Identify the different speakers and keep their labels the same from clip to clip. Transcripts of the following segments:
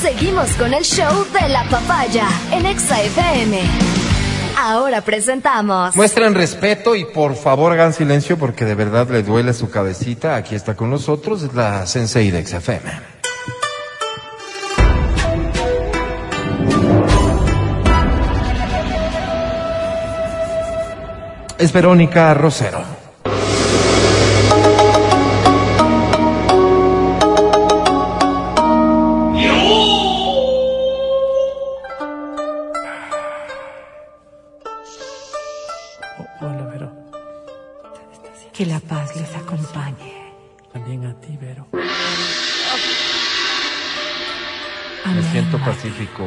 Speaker 1: Seguimos con el show de la papaya en Exa FM. Ahora presentamos.
Speaker 2: Muestren respeto y por favor hagan silencio porque de verdad le duele su cabecita. Aquí está con nosotros la Sensei de XFM. Es Verónica Rosero.
Speaker 3: Que la paz les acompañe.
Speaker 4: También a ti, Vero.
Speaker 2: Me siento pacífico,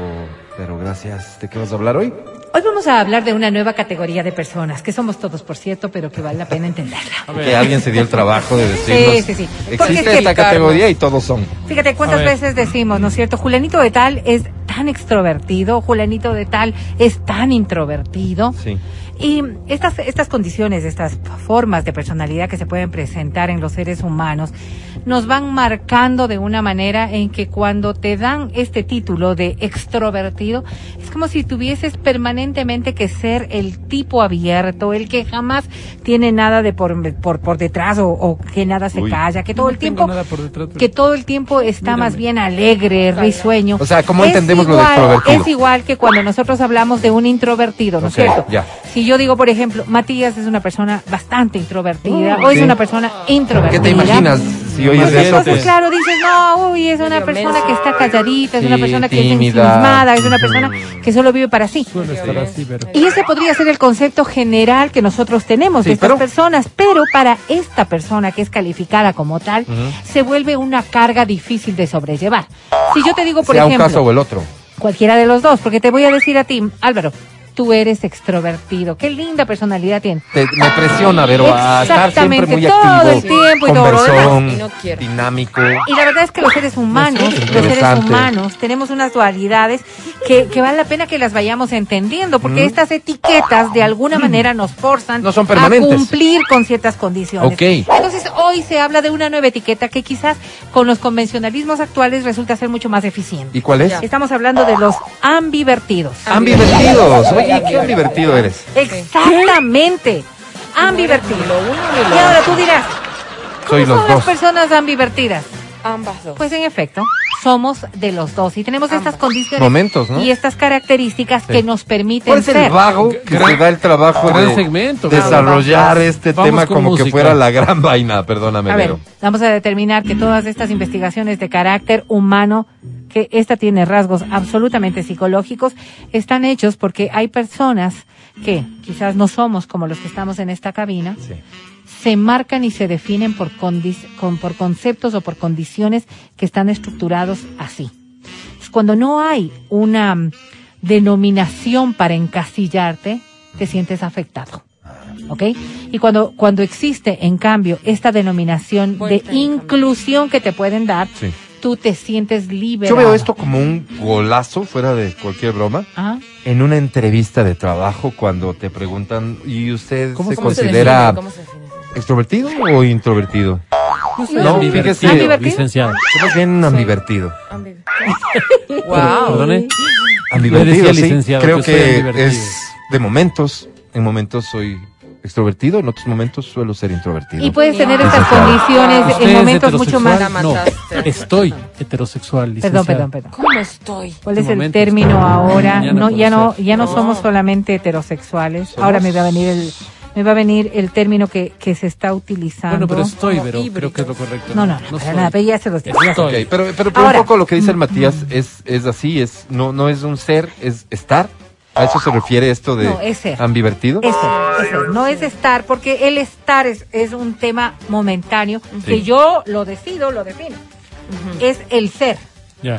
Speaker 2: pero gracias. ¿De qué vas a hablar hoy?
Speaker 3: Hoy vamos a hablar de una nueva categoría de personas, que somos todos, por cierto, pero que vale la pena entenderla.
Speaker 2: Que alguien se dio el trabajo de decirnos.
Speaker 3: Sí, sí, sí. Porque
Speaker 2: Existe esta categoría y todos son.
Speaker 3: Fíjate cuántas veces decimos, ¿no es cierto? Julianito de tal es tan extrovertido, Julianito de tal es tan introvertido.
Speaker 2: Sí.
Speaker 3: Y estas, estas condiciones, estas formas de personalidad que se pueden presentar en los seres humanos, nos van marcando de una manera en que cuando te dan este título de extrovertido, es como si tuvieses permanentemente que ser el tipo abierto, el que jamás tiene nada de por, por, por detrás o, o que nada se
Speaker 2: Uy.
Speaker 3: calla, que todo
Speaker 4: No
Speaker 3: el tiempo
Speaker 4: detrás,
Speaker 3: que todo el tiempo está
Speaker 4: Mírame.
Speaker 3: más bien alegre, risueño.
Speaker 2: O sea, ¿cómo
Speaker 3: Es
Speaker 2: entendemos lo de
Speaker 3: igual-
Speaker 2: extrovertido?
Speaker 3: Es igual que cuando nosotros hablamos de un introvertido, ¿no es
Speaker 2: Ok,
Speaker 3: cierto?
Speaker 2: ya.
Speaker 3: Si yo digo, por ejemplo, Matías es una persona bastante introvertida
Speaker 2: Oh,
Speaker 3: o es
Speaker 2: sí.
Speaker 3: una persona introvertida.
Speaker 2: ¿Qué te imaginas si oyes eso?
Speaker 3: Entonces,
Speaker 2: Pues,
Speaker 3: claro, dices, no, uy, es una persona que está calladita, es una persona que
Speaker 2: tímida.
Speaker 3: es ensimismada, es una persona que solo vive para sí.
Speaker 4: Suele estar así.
Speaker 3: Y ese podría ser el concepto general que nosotros tenemos
Speaker 2: Sí,
Speaker 3: de estas
Speaker 2: pero-
Speaker 3: personas, pero para esta persona que es calificada como tal, se vuelve una carga difícil de sobrellevar. Si yo te digo, por
Speaker 2: sea un
Speaker 3: ejemplo,
Speaker 2: caso o el otro.
Speaker 3: cualquiera de los dos, porque te voy a decir a ti, Álvaro, tú eres extrovertido, qué linda personalidad tienes.
Speaker 2: Te- me presiona, pero a estar siempre
Speaker 3: Exactamente,
Speaker 2: muy
Speaker 3: todo
Speaker 2: activo,
Speaker 3: el tiempo y todo.
Speaker 5: Y no quiero.
Speaker 2: dinámico.
Speaker 3: Y la verdad es que los seres humanos, los seres humanos, tenemos unas dualidades que, que vale la pena que las vayamos entendiendo, porque estas etiquetas de alguna manera nos forzan
Speaker 2: No son
Speaker 3: a cumplir con ciertas condiciones.
Speaker 2: Ok.
Speaker 3: Entonces hoy se habla de una nueva etiqueta que quizás con los convencionalismos actuales resulta ser mucho más eficiente.
Speaker 2: ¿Y cuál es?
Speaker 5: Ya.
Speaker 3: Estamos hablando de los ambivertidos.
Speaker 2: Ambivertidos. Oye, qué ambivertido eres.
Speaker 3: Exactamente.
Speaker 5: Lo
Speaker 3: Y ahora tú dirás, ¿cómo
Speaker 2: Soy los
Speaker 3: son las
Speaker 2: dos.
Speaker 3: personas ambivertidas?
Speaker 5: Ambas dos.
Speaker 3: Pues en efecto, somos de los dos y tenemos estas condiciones
Speaker 2: Momentos, ¿no?
Speaker 3: y estas características que nos permiten
Speaker 2: ¿Cuál es el
Speaker 3: ser.
Speaker 2: vago que
Speaker 4: Gran-
Speaker 2: se da el trabajo de
Speaker 4: segmento,
Speaker 2: desarrollar
Speaker 4: vamos.
Speaker 2: este
Speaker 4: Vamos
Speaker 2: tema como que fuera la gran vaina? Perdóname,
Speaker 3: A ver,
Speaker 2: Vero.
Speaker 3: vamos a determinar que todas estas investigaciones de carácter humano, que esta tiene rasgos absolutamente psicológicos, están hechos porque hay personas que quizás no somos como los que estamos en esta cabina,
Speaker 2: Sí.
Speaker 3: Se marcan y se definen por, condi- con- por conceptos o por condiciones que están estructurados así. Cuando no hay una mm, denominación para encasillarte, te sientes afectado. ¿Ok? Y cuando, cuando existe, en cambio, esta denominación
Speaker 5: Buen
Speaker 3: de inclusión que te pueden dar,
Speaker 2: Sí.
Speaker 3: tú te sientes libre.
Speaker 2: Yo veo esto como un golazo, fuera de cualquier broma, en una entrevista de trabajo cuando te preguntan, ¿y usted
Speaker 4: ¿Cómo
Speaker 2: se considera
Speaker 5: define? ¿Cómo se define?
Speaker 2: Extrovertido o introvertido?
Speaker 4: Soy
Speaker 2: No,
Speaker 4: ambivertido,
Speaker 2: fíjese.
Speaker 3: ¿Ambivertido?
Speaker 4: licenciado.
Speaker 2: Yo más bien ambivertido.
Speaker 5: Wow.
Speaker 4: Perdone.
Speaker 2: Ambivertido, sí.
Speaker 4: licenciado,
Speaker 2: Creo
Speaker 4: que soy
Speaker 2: que
Speaker 4: ambivertido.
Speaker 2: es de momentos. En momentos soy extrovertido, en otros momentos suelo ser introvertido.
Speaker 3: Y puedes tener estas condiciones
Speaker 4: ¿Usted
Speaker 3: en
Speaker 4: es
Speaker 3: momentos mucho más.
Speaker 4: No, estoy heterosexual, licenciado.
Speaker 3: Perdón, perdón, perdón.
Speaker 5: ¿Cómo estoy?
Speaker 3: ¿Cuál es el término ahora?
Speaker 4: mañana
Speaker 3: No, ya no, ya no
Speaker 5: No.
Speaker 3: somos solamente heterosexuales. Ahora me va a venir el, me va a venir el término que, que se está utilizando.
Speaker 4: Bueno, pero estoy, pero creo que es lo correcto.
Speaker 3: No, no, no, para
Speaker 4: soy.
Speaker 3: nada, pero ya se los digo. ya se-
Speaker 2: Ok,
Speaker 4: Estoy.
Speaker 2: pero, pero, pero
Speaker 3: Ahora-
Speaker 2: un poco lo que dice el Matías es, es así, es no, no es un ser, es estar. ¿A eso se refiere esto de
Speaker 3: No, es ser.
Speaker 2: ambivertido?
Speaker 3: Es ser, es ser, no es estar, porque el estar es, es un tema momentáneo que
Speaker 2: Sí.
Speaker 3: yo lo decido, lo defino. Es el ser.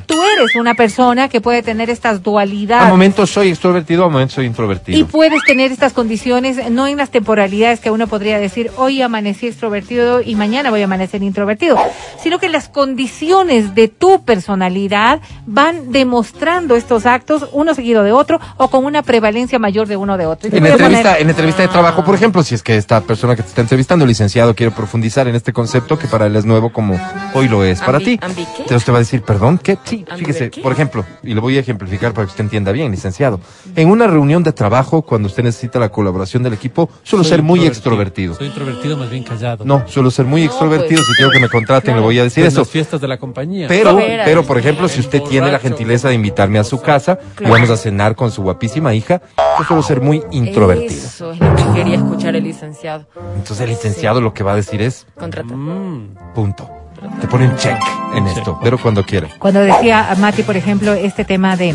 Speaker 3: Tú eres una persona que puede tener estas
Speaker 2: A
Speaker 3: dualidades.
Speaker 2: momentos soy extrovertido, a momentos soy introvertido.
Speaker 3: Y puedes tener estas condiciones, no en las temporalidades que uno podría decir, hoy amanecí extrovertido y mañana voy a amanecer introvertido, sino que las condiciones de tu personalidad van demostrando estos actos uno seguido de otro o con una prevalencia mayor de uno de otro.
Speaker 2: En
Speaker 3: a
Speaker 2: entrevista,
Speaker 3: poner-
Speaker 2: en entrevista de trabajo, por ejemplo, si es que esta persona que te está entrevistando, licenciado, quiere profundizar en este concepto que para él es nuevo como hoy lo es para ti. Entonces te va a decir, perdón, ¿qué? Sí, Fíjese, por ejemplo, y lo voy a ejemplificar para que usted entienda bien, licenciado. En una reunión de trabajo, cuando usted necesita la colaboración del equipo, suelo
Speaker 4: Soy
Speaker 2: ser muy extrovertido.
Speaker 4: Soy introvertido, más bien callado.
Speaker 2: No, suelo ser muy
Speaker 5: No,
Speaker 2: extrovertido.
Speaker 5: pues,
Speaker 2: si quiero que me contraten, le voy a decir
Speaker 4: en
Speaker 2: eso.
Speaker 4: las fiestas de la compañía.
Speaker 2: Pero,
Speaker 5: Fuera,
Speaker 2: pero, por ejemplo, si usted tiene la
Speaker 4: borracho.
Speaker 2: gentileza de invitarme a su casa y vamos a cenar con su guapísima hija, yo suelo ser muy introvertido.
Speaker 5: Eso es lo que quería escuchar el licenciado.
Speaker 2: Entonces el licenciado lo que va a decir es,
Speaker 5: Contrata.
Speaker 4: Mm.
Speaker 2: punto. Te pone un check en
Speaker 4: Check.
Speaker 2: esto, pero cuando quiera.
Speaker 3: Cuando decía a Mati, por ejemplo, este tema de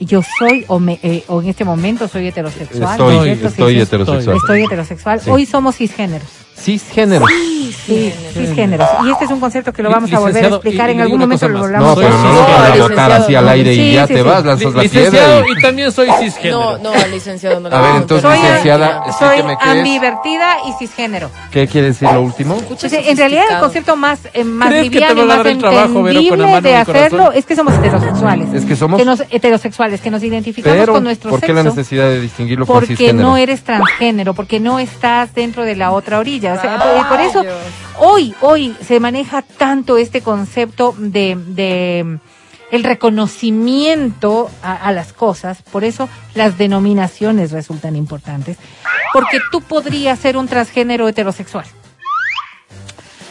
Speaker 3: yo soy o, me, eh, o en este momento soy heterosexual.
Speaker 2: Estoy,
Speaker 3: ¿no es cierto?
Speaker 2: estoy heterosexual.
Speaker 3: Estoy heterosexual.
Speaker 2: Sí.
Speaker 3: Hoy somos cisgéneros.
Speaker 2: Cisgénero.
Speaker 3: Sí, cisgéneros. Y este es un concepto que lo vamos a volver a explicar.
Speaker 4: y-
Speaker 3: en
Speaker 4: y
Speaker 3: algún momento lo.
Speaker 2: No, pero no lo
Speaker 4: cisgénero.
Speaker 2: van a
Speaker 5: licenciado.
Speaker 2: botar así al aire
Speaker 3: Sí,
Speaker 2: y ya
Speaker 3: sí,
Speaker 2: te
Speaker 3: sí.
Speaker 2: vas, lanzas la piedra
Speaker 4: Licenciado,
Speaker 2: y...
Speaker 4: y también soy cisgénero.
Speaker 5: No, no, licenciado no
Speaker 2: A ver, entonces,
Speaker 3: Soy,
Speaker 2: licenciada,
Speaker 3: soy ambivertida y cisgénero.
Speaker 2: ¿Qué quiere decir lo último?
Speaker 3: Entonces, en realidad el concepto más, eh, más
Speaker 4: ¿Crees que te
Speaker 3: liviano más entendible de hacerlo es que somos heterosexuales.
Speaker 2: Es que somos-
Speaker 3: Que nos, heterosexuales, que nos identificamos con nuestro
Speaker 2: ¿por qué
Speaker 3: sexo.
Speaker 2: la necesidad de distinguirlo con
Speaker 3: Porque
Speaker 2: cisgénero?
Speaker 3: no eres transgénero, porque no estás dentro de la otra orilla. O sea, por, por eso hoy, hoy se maneja tanto este concepto de, de el reconocimiento a, a las cosas, por eso las denominaciones resultan importantes, porque tú podrías ser un transgénero heterosexual.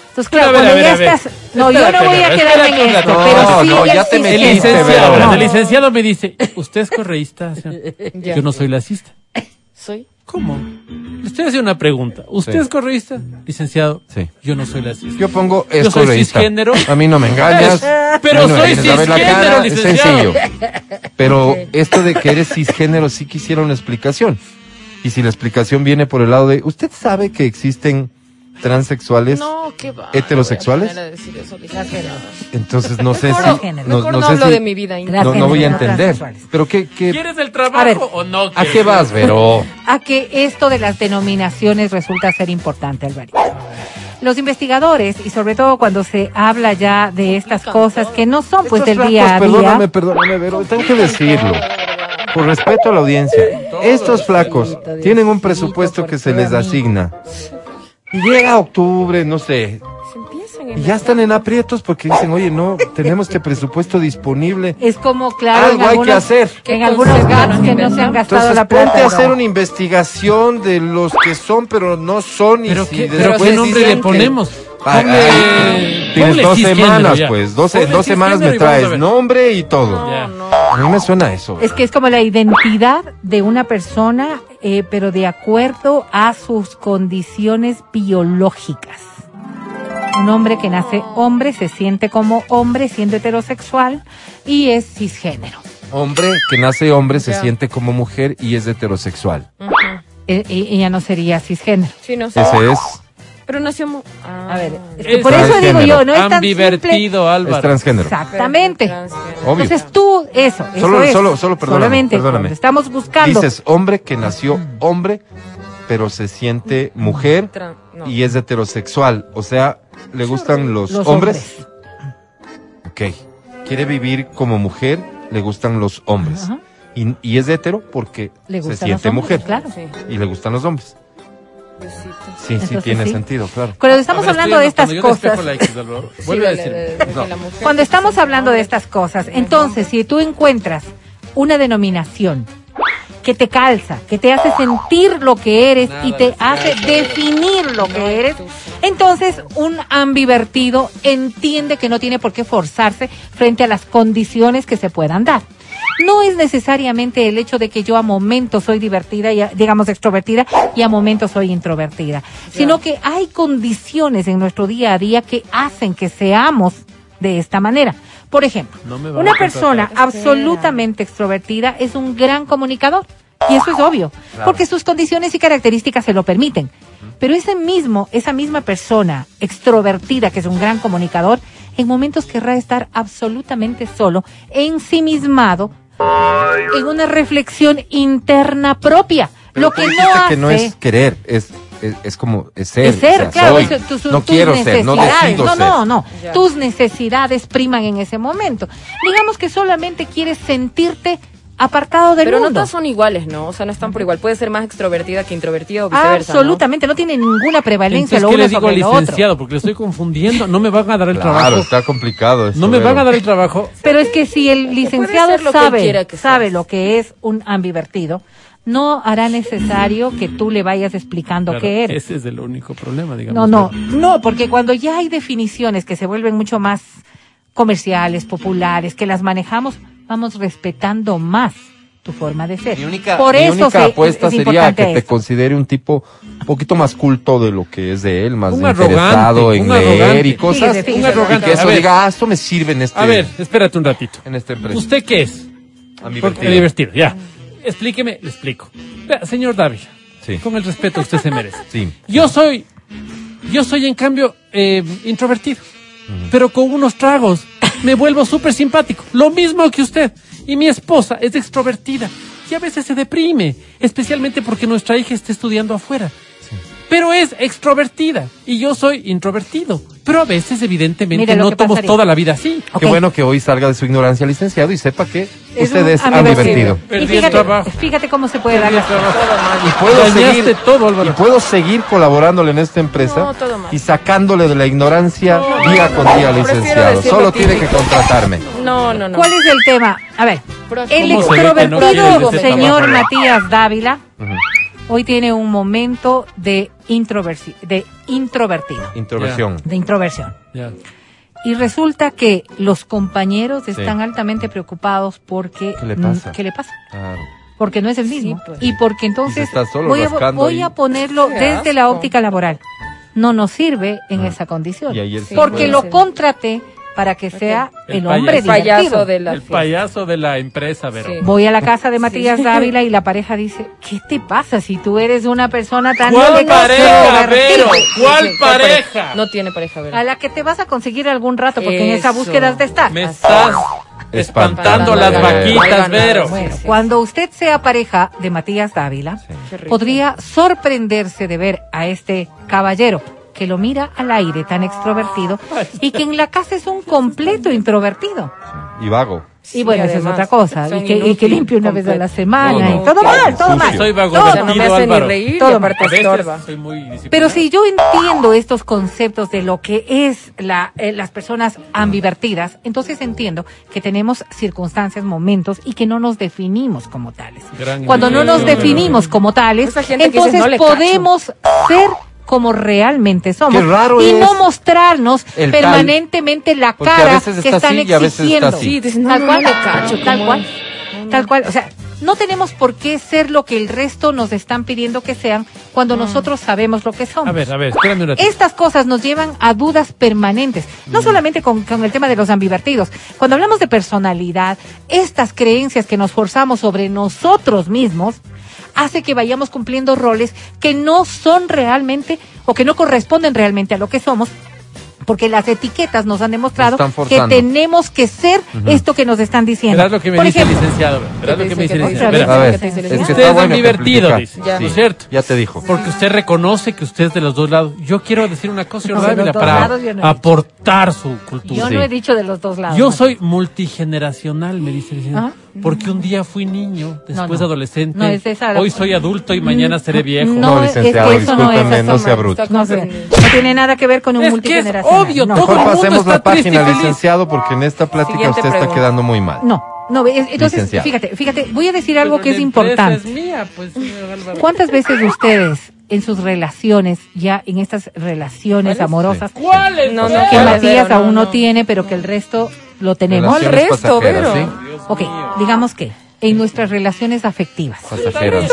Speaker 3: Entonces, claro,
Speaker 4: ver,
Speaker 3: cuando ya estás... No, yo no voy a quedarme en esto, pero sí
Speaker 2: no,
Speaker 3: el
Speaker 2: ya te
Speaker 4: El
Speaker 2: metiste,
Speaker 3: sistema.
Speaker 4: licenciado,
Speaker 2: Vero.
Speaker 4: el licenciado me dice, ¿usted es correísta? Yo no soy lacista.
Speaker 5: Soy.
Speaker 4: ¿Cómo? Le estoy haciendo una pregunta. ¿Usted
Speaker 2: Sí.
Speaker 4: es correísta? Licenciado,
Speaker 2: Sí.
Speaker 4: yo no soy lacista.
Speaker 2: Yo pongo es
Speaker 4: Yo soy
Speaker 2: correísta.
Speaker 4: cisgénero.
Speaker 2: A mí no me engañas.
Speaker 4: Pero
Speaker 2: no
Speaker 4: soy
Speaker 2: la
Speaker 4: cisgénero,
Speaker 2: Es sencillo. Pero esto de que eres cisgénero sí quisiera una explicación. Y si la explicación viene por el lado de, ¿usted sabe que existen transexuales?
Speaker 5: No, qué va.
Speaker 2: ¿Heterosexuales?
Speaker 5: Voy a poner a decir eso, licenciado.
Speaker 2: Entonces no sé
Speaker 5: Mejor
Speaker 2: si...
Speaker 3: no,
Speaker 2: No,
Speaker 5: Mejor
Speaker 2: no sé
Speaker 5: hablo
Speaker 2: si-
Speaker 5: de mi vida íntima.
Speaker 2: no, no voy a entender. Pero qué... qué
Speaker 4: ¿Quieres el
Speaker 3: A
Speaker 4: trabajo
Speaker 3: ver.
Speaker 4: o no?
Speaker 2: ¿A qué vas, Vero?
Speaker 3: a que esto de las denominaciones resulta ser importante, Alvarito. Los investigadores, y sobre todo cuando se habla ya de estas cosas que no son pues del día a
Speaker 2: flacos, Perdóname,
Speaker 3: día,
Speaker 2: perdóname, Vero, tengo que decirlo. Por respeto a la audiencia, estos flacos tienen un presupuesto que se les asigna. Y llega octubre, no sé,
Speaker 5: Se empiezan en
Speaker 2: y ya están en aprietos porque dicen, oye, no, tenemos este presupuesto disponible.
Speaker 3: es como claro
Speaker 2: Algo
Speaker 3: en
Speaker 2: hay que
Speaker 3: algunos,
Speaker 2: hacer.
Speaker 3: en
Speaker 5: ¿Qué
Speaker 3: algunos
Speaker 5: nos
Speaker 3: que no se han gastado
Speaker 2: Entonces
Speaker 3: la plata.
Speaker 2: ponte a hacer
Speaker 3: ¿no?
Speaker 2: una investigación de los que son, pero no son. Y
Speaker 4: ¿Pero
Speaker 2: si
Speaker 4: qué, pero qué nombre le
Speaker 2: que-
Speaker 4: ponemos?
Speaker 2: Ay,
Speaker 4: Ponle-
Speaker 2: ay, tienes dos semanas,
Speaker 4: ya.
Speaker 2: pues. Dos, dos semanas me traes nombre y todo.
Speaker 4: Ya.
Speaker 5: No,
Speaker 2: A mí me suena eso.
Speaker 3: Es que es como la identidad de una persona, eh, pero de acuerdo a sus condiciones biológicas. Un hombre que nace hombre se siente como hombre siendo heterosexual y es cisgénero.
Speaker 2: Hombre que nace hombre se siente como mujer y es heterosexual.
Speaker 5: Ujú.
Speaker 3: Eh, ella no sería cisgénero.
Speaker 5: Sí, no sé.
Speaker 2: Ese es,
Speaker 5: Pero nació. Ah.
Speaker 3: A ver, es
Speaker 4: Es
Speaker 3: que por eso digo yo, no es tan simple.
Speaker 4: Ambivertido,
Speaker 2: es
Speaker 4: Álvaro.
Speaker 2: transgénero.
Speaker 3: Exactamente.
Speaker 5: Transgénero.
Speaker 2: Obvio.
Speaker 3: Entonces tú, eso, eso
Speaker 2: Solo-
Speaker 3: es.
Speaker 2: solo- solo perdóname,
Speaker 3: Solamente
Speaker 2: perdóname.
Speaker 3: estamos buscando.
Speaker 2: Dices hombre que nació hombre, pero se siente mujer
Speaker 5: Tran- no.
Speaker 2: y es heterosexual. O sea, le gustan los,
Speaker 3: Los
Speaker 2: hombres. Ok. Quiere vivir como mujer, le gustan los hombres.
Speaker 3: Ajá.
Speaker 2: Y, y es hetero porque
Speaker 3: Le
Speaker 2: se siente
Speaker 3: hombres,
Speaker 2: mujer.
Speaker 3: claro.
Speaker 5: Sí,
Speaker 2: Y le gustan los hombres. Sí, sí,
Speaker 3: Entonces,
Speaker 2: tiene
Speaker 3: sí.
Speaker 2: sentido, claro.
Speaker 3: Cuando estamos
Speaker 4: ver,
Speaker 3: hablando de estas cosas. Cuando estamos hablando de estas cosas, entonces, si tú encuentras una denominación que te calza, que te hace sentir lo que eres
Speaker 4: Nada
Speaker 3: y te hace definir lo que eres, entonces un ambivertido entiende que no tiene por qué forzarse frente a las condiciones que se puedan dar. No es necesariamente el hecho de que yo a momentos soy divertida y a- digamos extrovertida y a momentos soy introvertida, sino que hay condiciones en nuestro día a día que hacen que seamos de esta manera. Por ejemplo,
Speaker 4: No
Speaker 3: una persona
Speaker 5: contratar.
Speaker 3: absolutamente extrovertida es un gran comunicador. Y eso es obvio, porque sus condiciones y características se lo permiten. Pero ese mismo, esa misma persona extrovertida, que es un gran comunicador, en momentos querrá estar absolutamente solo, ensimismado, en una reflexión interna propia.
Speaker 2: Pero
Speaker 3: lo que no hace
Speaker 2: que no es querer, es, es, es como es ser.
Speaker 3: es ser,
Speaker 2: o sea,
Speaker 3: claro,
Speaker 2: soy. no
Speaker 3: tus
Speaker 2: quiero ser, no
Speaker 3: necesidades.
Speaker 2: decido
Speaker 3: no,
Speaker 2: ser.
Speaker 3: no, no.
Speaker 5: Ya.
Speaker 3: Tus necesidades priman en ese momento. Digamos que solamente quieres sentirte apartado del
Speaker 5: Pero no
Speaker 3: mundo.
Speaker 5: todas son iguales, ¿no? O sea, no están por igual. Puede ser más extrovertida que introvertida o viceversa. ¿no?
Speaker 3: Absolutamente, no tiene ninguna prevalencia
Speaker 4: Entonces,
Speaker 3: lo
Speaker 4: ¿qué
Speaker 3: uno
Speaker 4: le digo al
Speaker 3: sobre lo otro.
Speaker 4: licenciado? Porque le estoy confundiendo. No me van a dar el
Speaker 2: Claro,
Speaker 4: trabajo.
Speaker 2: está complicado eso.
Speaker 4: No me van a dar el trabajo.
Speaker 3: Pero es que si el licenciado
Speaker 5: lo
Speaker 3: sabe,
Speaker 5: que
Speaker 3: sabe lo que es un ambivertido, no hará necesario que tú le vayas explicando
Speaker 4: Claro,
Speaker 3: qué eres.
Speaker 4: Ese es el único problema, digamos.
Speaker 3: No, no,
Speaker 4: pero-
Speaker 3: no, porque cuando ya hay definiciones que se vuelven mucho más comerciales, populares, que las manejamos, vamos respetando más tu forma de ser.
Speaker 2: Mi única,
Speaker 3: Por
Speaker 2: mi
Speaker 3: eso
Speaker 2: única
Speaker 3: se-
Speaker 2: apuesta
Speaker 3: es
Speaker 2: sería
Speaker 3: importante
Speaker 2: que te
Speaker 3: esto.
Speaker 2: considere un tipo un poquito más culto de lo que es de él, más
Speaker 4: Un
Speaker 2: interesado en
Speaker 4: un
Speaker 2: leer
Speaker 4: arrogante.
Speaker 2: y cosas. Y
Speaker 3: fíjese.
Speaker 4: Un arrogante.
Speaker 2: que eso
Speaker 4: A ver.
Speaker 2: diga, ah, esto me sirve en este,
Speaker 4: A ver, espérate un ratito.
Speaker 2: en esta empresa.
Speaker 4: ¿Usted qué es? Porque divertido, ya. Explíqueme, le explico. Vea, señor David,
Speaker 2: Sí.
Speaker 4: con el respeto que usted se merece.
Speaker 2: Sí.
Speaker 4: Yo soy, yo soy en cambio eh, introvertido, pero con unos tragos me vuelvo súper simpático, lo mismo que usted. Y mi esposa es extrovertida y a veces se deprime, especialmente porque nuestra hija está estudiando afuera. Pero es extrovertida y yo soy introvertido. Pero a veces, evidentemente,
Speaker 3: Mire lo
Speaker 4: no
Speaker 3: que pasaría.
Speaker 4: toda la vida así.
Speaker 3: Ok.
Speaker 2: Qué bueno que hoy salga de su ignorancia licenciado y sepa que
Speaker 3: Es
Speaker 2: usted
Speaker 3: un
Speaker 2: es
Speaker 3: ambivertido.
Speaker 2: ambivertido.
Speaker 4: Perdí
Speaker 3: Y
Speaker 4: el
Speaker 3: fíjate,
Speaker 4: trabajo.
Speaker 3: fíjate cómo se puede dar la.
Speaker 2: Y puedo
Speaker 4: Dañaste
Speaker 2: seguir,
Speaker 4: todo, Álvaro.
Speaker 2: y puedo seguir colaborándole en esta empresa
Speaker 5: No, todo mal.
Speaker 2: y sacándole de la ignorancia día con día,
Speaker 5: prefiero
Speaker 2: licenciado.
Speaker 5: decirlo
Speaker 2: Solo tiene que
Speaker 5: típico.
Speaker 2: contratarme.
Speaker 5: No, no, no.
Speaker 3: ¿Cuál es el tema? A ver, el
Speaker 4: ¿Cómo se ve que no
Speaker 3: extrovertido
Speaker 4: quieres ese
Speaker 3: señor
Speaker 4: trabajo?
Speaker 3: Matías Dávila hoy tiene un momento de, introversi de introvertido,
Speaker 2: Introversión.
Speaker 3: de introversión. Y resulta que los compañeros están altamente preocupados porque
Speaker 2: ¿Qué le pasa?
Speaker 3: ¿qué le pasa?
Speaker 2: Claro.
Speaker 3: Porque no es el mismo.
Speaker 5: pues.
Speaker 3: Y porque entonces
Speaker 2: solo
Speaker 3: voy, a, voy ponerlo desde la óptica laboral. No nos sirve en esa condición.
Speaker 2: Y ayer sí
Speaker 3: porque lo contraté para que sea
Speaker 4: El
Speaker 3: el, hombre
Speaker 4: payaso.
Speaker 3: divertido.
Speaker 5: de la
Speaker 4: El payaso de la empresa, Vero.
Speaker 5: Sí.
Speaker 3: Voy a la casa de Matías Dávila y la pareja dice, ¿qué te pasa si tú eres una persona tan
Speaker 4: ¿Cuál
Speaker 3: extrovertida?"
Speaker 4: pareja, Vero? ¿Cuál
Speaker 5: Sí, sí,
Speaker 4: pareja?
Speaker 5: No tiene pareja, ¿verdad?
Speaker 3: A la que te vas a conseguir algún rato, porque en esa búsqueda has de estar.
Speaker 4: Me estás espantando
Speaker 2: Espantando
Speaker 4: las vaquitas. Vero.
Speaker 3: Bueno,
Speaker 5: Sí, sí.
Speaker 3: cuando usted sea pareja de Matías Dávila, podría sorprenderse de ver a este caballero que lo mira al aire tan extrovertido y que en la casa es un completo introvertido.
Speaker 2: Y vago.
Speaker 3: Y
Speaker 5: Sí,
Speaker 3: bueno, esa es otra cosa. Y que, y que limpie una vez a la semana.
Speaker 2: No,
Speaker 3: y
Speaker 2: no,
Speaker 3: todo
Speaker 2: claro,
Speaker 3: mal, todo
Speaker 2: sucio.
Speaker 3: mal.
Speaker 4: Soy
Speaker 5: O sea, no me hace ni reír y
Speaker 3: Todo. Pero si yo entiendo estos conceptos de lo que es la, eh, las personas ambivertidas, entonces entiendo que tenemos circunstancias, momentos y que no nos definimos como tales.
Speaker 4: Gran
Speaker 3: Cuando no nos definimos como tales, entonces
Speaker 5: dice, "No le cacho".
Speaker 3: podemos ser como realmente somos
Speaker 2: Qué raro
Speaker 3: y no mostrarnos
Speaker 2: tal-
Speaker 3: permanentemente la
Speaker 2: a
Speaker 3: cara que
Speaker 2: está
Speaker 3: están
Speaker 2: así está
Speaker 3: exigiendo.
Speaker 5: Sí, no,
Speaker 3: tal
Speaker 5: no,
Speaker 3: cual,
Speaker 5: no le cacho,
Speaker 3: tal
Speaker 5: ¿cómo
Speaker 3: cual,
Speaker 5: es?
Speaker 3: tal cual, o sea, no tenemos por qué ser lo que el resto nos están pidiendo que sean cuando nosotros sabemos lo que somos.
Speaker 4: A ver, a ver, espérame un ratito.
Speaker 3: Estas cosas nos llevan a dudas permanentes, no solamente con, con el tema de los ambivertidos. Cuando hablamos de personalidad, estas creencias que nos forzamos sobre nosotros mismos hace que vayamos cumpliendo roles que no son realmente o que no corresponden realmente a lo que somos. Porque las etiquetas nos han demostrado que tenemos que ser esto que nos están diciendo.
Speaker 4: Verás lo que me
Speaker 3: Por
Speaker 4: dice
Speaker 3: ejemplo,
Speaker 4: el licenciado. Verás lo que me dice el
Speaker 5: ¿Qué te
Speaker 4: licenciado.
Speaker 5: dice?
Speaker 4: Verá.
Speaker 2: A ver,
Speaker 5: ¿Qué te dice el
Speaker 2: es que
Speaker 5: licenciado?
Speaker 4: Usted
Speaker 2: está
Speaker 4: es
Speaker 2: bueno que
Speaker 4: divertido, dice.
Speaker 5: Ya.
Speaker 4: ¿No es cierto?
Speaker 2: Ya te dijo.
Speaker 4: Porque usted reconoce que usted es de los dos lados. Yo quiero decir una cosa, señor
Speaker 3: No,
Speaker 4: Dávila, para
Speaker 3: lados no
Speaker 4: aportar su cultura.
Speaker 3: yo
Speaker 2: Sí.
Speaker 3: no he dicho de los dos lados.
Speaker 4: Yo soy multigeneracional, me dice el licenciado.
Speaker 3: Ajá.
Speaker 4: Porque un día fui niño, después
Speaker 3: no.
Speaker 4: adolescente.
Speaker 3: No, es esa
Speaker 4: Hoy soy adulto y mañana seré viejo.
Speaker 3: No,
Speaker 2: No,
Speaker 3: es que
Speaker 2: licenciado,
Speaker 3: eso no es
Speaker 2: discúlpeme, no sea bruto.
Speaker 3: No, no tiene nada que ver con un
Speaker 4: Es que es
Speaker 3: multigeneracional.
Speaker 4: Obvio,
Speaker 3: no.
Speaker 4: todo
Speaker 2: Mejor
Speaker 4: el mundo
Speaker 2: pasemos
Speaker 4: está
Speaker 2: la página, licenciado, porque en esta plática
Speaker 5: Siguiente
Speaker 2: usted está quedando muy mal.
Speaker 3: No, no, es- entonces,
Speaker 2: Licenciado.
Speaker 3: fíjate, fíjate, voy a decir algo
Speaker 4: Pero
Speaker 3: que es
Speaker 4: la
Speaker 3: importante.
Speaker 4: Es mía, pues, señor.
Speaker 3: ¿Cuántas veces ustedes en sus relaciones, ya en estas relaciones
Speaker 5: ¿Cuáles?
Speaker 3: amorosas,
Speaker 4: ¿Cuál es?
Speaker 5: No, no,
Speaker 3: que
Speaker 5: ¿cuáles,
Speaker 3: Matías?
Speaker 5: No,
Speaker 3: aún no
Speaker 5: no.
Speaker 3: tiene, pero que el resto lo tenemos?
Speaker 5: el
Speaker 2: Relaciones
Speaker 5: resto, Vero.
Speaker 2: ¿sí?
Speaker 3: Ok, digamos que en nuestras relaciones afectivas.
Speaker 2: Pasajeras.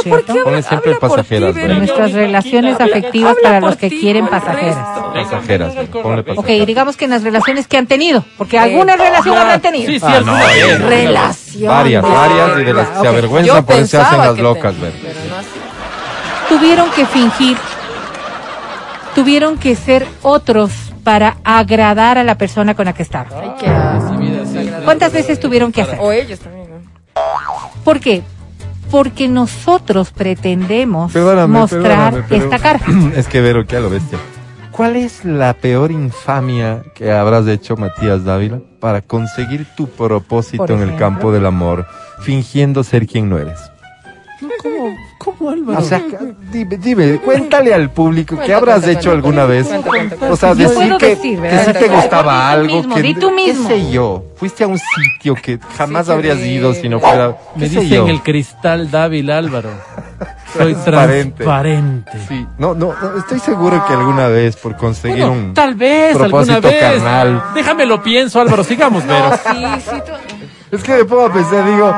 Speaker 2: pasajeras.
Speaker 3: En nuestras relaciones afectivas para los que
Speaker 5: ti,
Speaker 3: quieren pasajeras.
Speaker 2: Pasajeras,
Speaker 3: Ok, digamos que en las relaciones que han tenido, porque alguna relación
Speaker 4: claro.
Speaker 3: habrán tenido.
Speaker 4: Sí, sí,
Speaker 2: Ah.
Speaker 5: Relación.
Speaker 2: Varias, varias y de las que se avergüenzan por eso se hacen las locas,
Speaker 3: tuvieron que fingir, tuvieron que ser otros para agradar a la persona con la que estaban. ¿Cuántas veces tuvieron que hacer?
Speaker 5: O ellos también.
Speaker 3: ¿Por qué? Porque nosotros pretendemos
Speaker 2: Perdóname,
Speaker 3: mostrar
Speaker 2: perdóname, pero-
Speaker 3: esta cara.
Speaker 2: Es que Vero, que a lo bestia. ¿cuál es la peor infamia que habrás hecho, Matías Dávila, para conseguir tu propósito en el campo del amor, fingiendo ser quien no eres?
Speaker 4: No, ¿Cómo, cómo Álvaro?
Speaker 2: O sea, dime, dime, cuéntale al público qué habrás
Speaker 5: cuenta,
Speaker 2: hecho
Speaker 5: cuenta,
Speaker 2: alguna
Speaker 5: cuenta,
Speaker 2: vez. O sea, decir
Speaker 3: puedo
Speaker 2: que,
Speaker 3: decir,
Speaker 2: que
Speaker 3: ¿verdad?
Speaker 2: sí te gustaba algo,
Speaker 3: mismo,
Speaker 2: que
Speaker 3: di tú mismo.
Speaker 2: qué sé yo, fuiste a un sitio que jamás habrías ido si no fuera,
Speaker 4: Me
Speaker 2: qué sé
Speaker 4: dicen
Speaker 2: yo.
Speaker 4: el cristal Dávila Álvaro. Soy
Speaker 2: Transparente.
Speaker 4: transparente.
Speaker 2: Sí, no, no, no, estoy seguro que alguna vez por conseguir
Speaker 4: Bueno,
Speaker 2: un
Speaker 4: tal vez alguna
Speaker 2: propósito
Speaker 4: vez.
Speaker 2: carnal.
Speaker 4: Déjame lo pienso, Álvaro. Sigamos, pero.
Speaker 5: Sí, sí, tú-
Speaker 2: Es que me pongo a pensar, digo,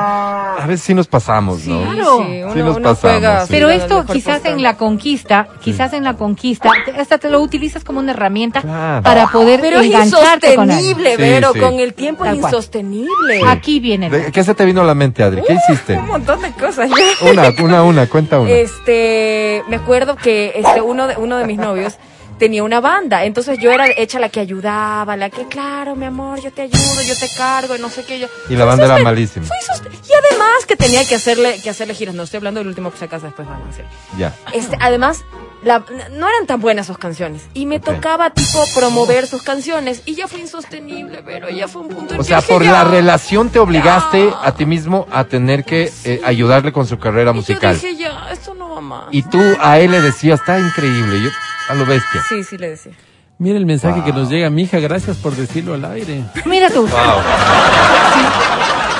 Speaker 2: a veces sí nos pasamos, ¿no?
Speaker 3: Claro.
Speaker 5: Sí, uno,
Speaker 2: Sí nos
Speaker 5: uno
Speaker 2: pasamos,
Speaker 5: juega
Speaker 2: sí.
Speaker 3: Pero esto quizás en la conquista, quizás en la conquista, hasta te lo utilizas como una herramienta
Speaker 2: Claro.
Speaker 3: para poder
Speaker 5: Pero es
Speaker 3: engancharte con alguien.
Speaker 5: insostenible,
Speaker 2: Sí,
Speaker 5: Vero,
Speaker 2: sí.
Speaker 5: con el tiempo es insostenible.
Speaker 3: Aquí viene. el-
Speaker 2: ¿De- ¿Qué se te vino a la mente, Adri? ¿Qué hiciste?
Speaker 5: Un montón de cosas.
Speaker 2: Una, una, una, cuenta una.
Speaker 5: Este, me acuerdo que este uno de uno de mis novios tenía una banda, entonces yo era hecha la que ayudaba, la que claro, mi amor, yo te ayudo, yo te cargo, y no sé qué yo.
Speaker 2: Y la banda era malísima.
Speaker 5: Y además que tenía que hacerle que hacerle giras, no estoy hablando del último que se casa después van a hacer.
Speaker 2: Ya.
Speaker 5: Este, además la- no eran tan buenas sus canciones y me tocaba tipo promover sus canciones y ya fue insostenible, pero ya fue un punto
Speaker 2: O
Speaker 5: que
Speaker 2: sea,
Speaker 5: dije,
Speaker 2: por
Speaker 5: ya.
Speaker 2: la relación te obligaste a ti mismo a tener que eh, ayudarle con su carrera
Speaker 5: Y yo
Speaker 2: musical.
Speaker 5: dije ya, esto no va más.
Speaker 2: Y tú a él le decías, está increíble, yo a lo bestia.
Speaker 5: Sí, sí le decía.
Speaker 4: Mira el mensaje
Speaker 2: Wow.
Speaker 4: que nos llega, mija. Gracias por decirlo al aire.
Speaker 3: Mira tú.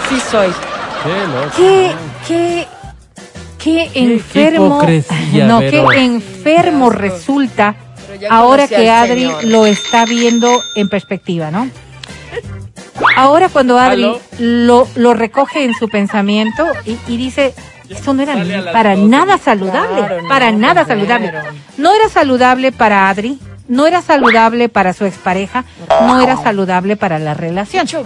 Speaker 5: Sí soy.
Speaker 4: Qué loco.
Speaker 3: Qué, qué, qué enfermo. no, qué enfermo resulta ahora que Adri
Speaker 5: Señor.
Speaker 3: lo está viendo en perspectiva, ¿no? Ahora cuando Adri
Speaker 4: ¿Aló?
Speaker 3: lo, lo recoge en su pensamiento y, y dice, esto no era para nada saludable,
Speaker 5: Claro, no,
Speaker 3: para nada saludable. No era saludable para Adri, no era saludable para su expareja, no era saludable para la relación.
Speaker 5: Yo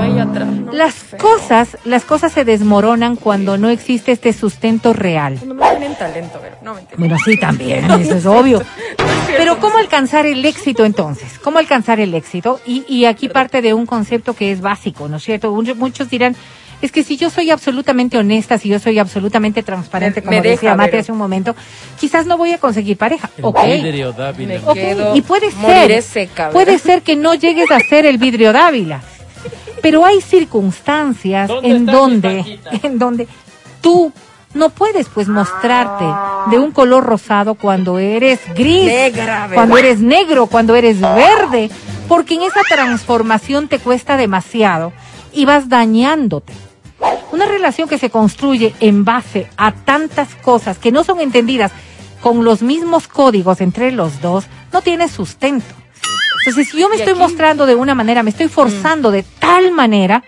Speaker 5: ahí atrás. no,
Speaker 3: Las
Speaker 5: feo.
Speaker 3: cosas, las cosas se desmoronan cuando no existe este sustento real.
Speaker 5: Cuando me tienen talento, pero no.
Speaker 3: Bueno, sí, también, eso es obvio. Pero ¿cómo alcanzar el éxito entonces? ¿Cómo alcanzar el éxito? Y, y aquí parte de un concepto que es básico, ¿no es cierto? Muchos dirán, es que si yo soy absolutamente honesta, si yo soy absolutamente transparente,
Speaker 5: Me-
Speaker 3: como
Speaker 5: me
Speaker 3: decía
Speaker 5: Vero.
Speaker 3: hace un momento, quizás no voy a conseguir pareja.
Speaker 4: El
Speaker 3: Ok.
Speaker 4: vidrio Dávila.
Speaker 5: Me
Speaker 3: Ok,
Speaker 5: quedo-
Speaker 3: y puede ser, puede ser que no llegues a ser el vidrio Dávila, pero hay circunstancias
Speaker 4: ¿Dónde
Speaker 3: en donde, en donde tú no puedes pues mostrarte de un color rosado cuando eres gris, cuando eres negro, cuando eres verde, porque en esa transformación te cuesta demasiado y vas dañándote. Una relación que se construye en base a tantas cosas que no son entendidas con los mismos códigos entre los dos, no tiene sustento. Entonces, si yo me estoy
Speaker 5: aquí-
Speaker 3: mostrando de una manera, me estoy forzando de tal manera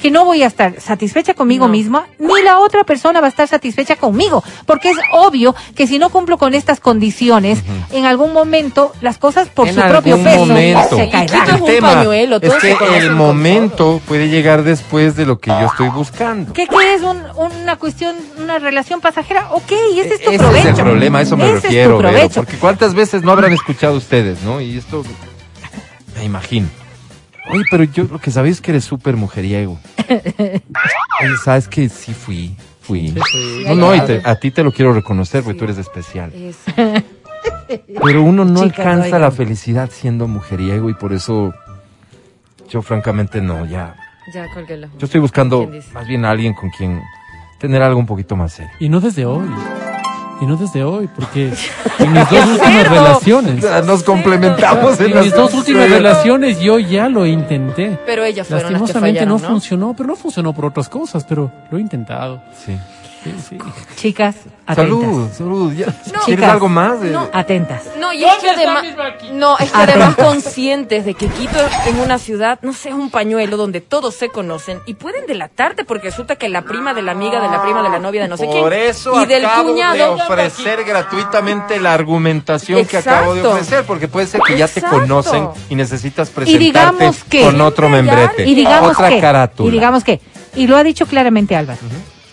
Speaker 3: que no voy a estar satisfecha conmigo
Speaker 5: No.
Speaker 3: misma, ni la otra persona va a estar satisfecha conmigo, porque es obvio que si no cumplo con estas condiciones, en algún momento las cosas por
Speaker 2: en
Speaker 3: su propio peso
Speaker 2: momento.
Speaker 3: se caerán.
Speaker 5: es
Speaker 2: El tema
Speaker 5: pañuelo,
Speaker 2: es que el momento puede llegar después de lo que yo estoy buscando.
Speaker 3: ¿Qué, qué es un- una cuestión, una relación pasajera? Ok, ese es tu
Speaker 2: Ese
Speaker 3: provecho.
Speaker 2: es el problema, a eso me
Speaker 3: Ese es tu
Speaker 2: refiero, Vero, porque cuántas veces no habrán escuchado ustedes, ¿no? Y esto me imagino. Oye, pero yo lo que sabéis es que eres súper mujeriego. Oye, sabes que sí fui, fui.
Speaker 4: Sí,
Speaker 2: No, no, y te- a ti te lo quiero reconocer porque tú eres especial.
Speaker 5: Eso.
Speaker 2: Pero uno no
Speaker 3: Chicas,
Speaker 2: alcanza
Speaker 3: oigan.
Speaker 2: la felicidad siendo mujeriego y por eso yo francamente no, ya.
Speaker 5: Ya colgué la
Speaker 2: Yo estoy buscando más bien a alguien con quien tener algo un poquito más serio.
Speaker 4: Y no desde hoy. Y no desde hoy, porque en mis dos últimas relaciones.
Speaker 2: Nos complementamos en
Speaker 4: En
Speaker 2: las
Speaker 4: mis dos últimas relaciones yo ya lo intenté.
Speaker 5: Pero ellas fueron las que
Speaker 4: Lastimosamente
Speaker 5: fallaron,
Speaker 4: no,
Speaker 5: ¿no?
Speaker 4: funcionó, pero no funcionó por otras cosas, pero lo he intentado.
Speaker 2: Sí.
Speaker 4: Sí, sí.
Speaker 3: Chicas, atentas.
Speaker 2: Salud, salud. Ya.
Speaker 5: No.
Speaker 2: ¿Quieres
Speaker 3: Chicas.
Speaker 2: algo más? de-
Speaker 5: No.
Speaker 3: Atentas.
Speaker 5: No, y es que
Speaker 4: ¿Dónde está
Speaker 5: además, no, es que además conscientes de que Quito en una ciudad, no sé, es un pañuelo donde todos se conocen y pueden delatarte porque resulta que la prima de la amiga de la prima de la novia de no sé quién
Speaker 2: Por eso
Speaker 5: y del
Speaker 2: acabo
Speaker 5: cuñado
Speaker 2: de ofrecer gratuitamente la argumentación que acabo de ofrecer, porque puede ser que ya te conocen y necesitas
Speaker 3: Y
Speaker 2: presentarte
Speaker 3: digamos que-
Speaker 2: con otro membrete,
Speaker 3: Y digamos
Speaker 2: otra
Speaker 3: que,
Speaker 2: carátula.
Speaker 3: y digamos que, y lo ha dicho claramente Álvaro.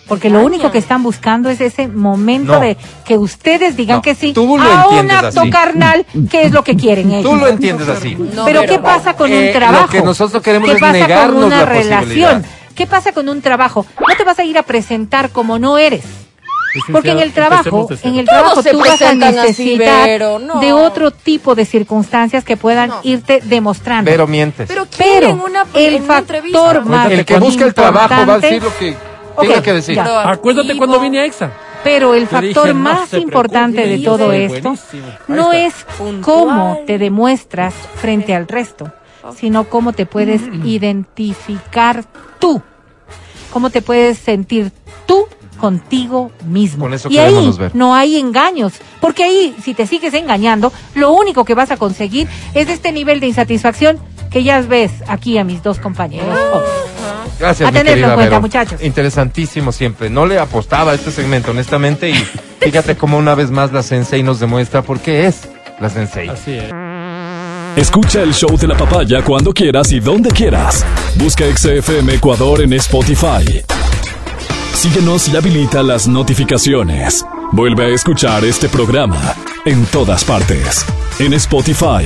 Speaker 3: Porque lo único que están buscando es ese momento
Speaker 2: No.
Speaker 3: de que ustedes digan
Speaker 2: No,
Speaker 3: que sí
Speaker 2: tú lo
Speaker 3: a un acto
Speaker 2: así.
Speaker 3: carnal, que es lo que quieren ellos.
Speaker 2: Tú lo entiendes así.
Speaker 5: No,
Speaker 3: pero,
Speaker 5: pero-
Speaker 3: ¿qué pasa con
Speaker 2: Eh,
Speaker 3: un
Speaker 2: lo
Speaker 3: trabajo?
Speaker 2: que nosotros queremos
Speaker 3: ¿Qué
Speaker 2: es
Speaker 3: pasa
Speaker 2: negarnos
Speaker 3: con una
Speaker 2: la
Speaker 3: relación? ¿Qué pasa con un trabajo? No te vas a ir a presentar como no eres. Porque en el trabajo, en el trabajo tú vas a
Speaker 5: así,
Speaker 3: necesitar
Speaker 5: no.
Speaker 3: de otro tipo de circunstancias que puedan
Speaker 5: No.
Speaker 3: irte demostrando.
Speaker 2: Pero mientes.
Speaker 5: Pero,
Speaker 3: Pero
Speaker 5: ¿quién en una,
Speaker 3: el
Speaker 5: en una
Speaker 3: factor más
Speaker 2: el que busca el trabajo va a decir lo que
Speaker 3: Ok,
Speaker 2: tenga que decir.
Speaker 3: ya.
Speaker 4: Acuérdate cuando vine a EXA.
Speaker 3: Pero el factor
Speaker 4: dije, no
Speaker 3: más importante de todo esto no es
Speaker 5: Puntual.
Speaker 3: cómo te demuestras frente al resto, sino cómo te puedes identificar tú, cómo te puedes sentir tú contigo mismo.
Speaker 2: Con eso
Speaker 3: y ahí
Speaker 2: queremos ver.
Speaker 3: no hay engaños, porque ahí si te sigues engañando, lo único que vas a conseguir es este nivel de insatisfacción que ya ves aquí a mis dos compañeros.
Speaker 2: Gracias,
Speaker 3: A
Speaker 2: mi
Speaker 3: tenerlo
Speaker 2: querida
Speaker 3: en cuenta,
Speaker 2: Vero.
Speaker 3: muchachos.
Speaker 2: Interesantísimo siempre. No le apostaba a este segmento, honestamente, y fíjate cómo una vez más la Sensei nos demuestra por qué es la Sensei.
Speaker 4: Así es.
Speaker 6: Escucha el show de la papaya cuando quieras y donde quieras. Busca XFM Ecuador en Spotify. Síguenos y habilita las notificaciones. Vuelve a escuchar este programa en todas partes. En Spotify,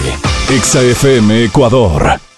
Speaker 6: XFM Ecuador.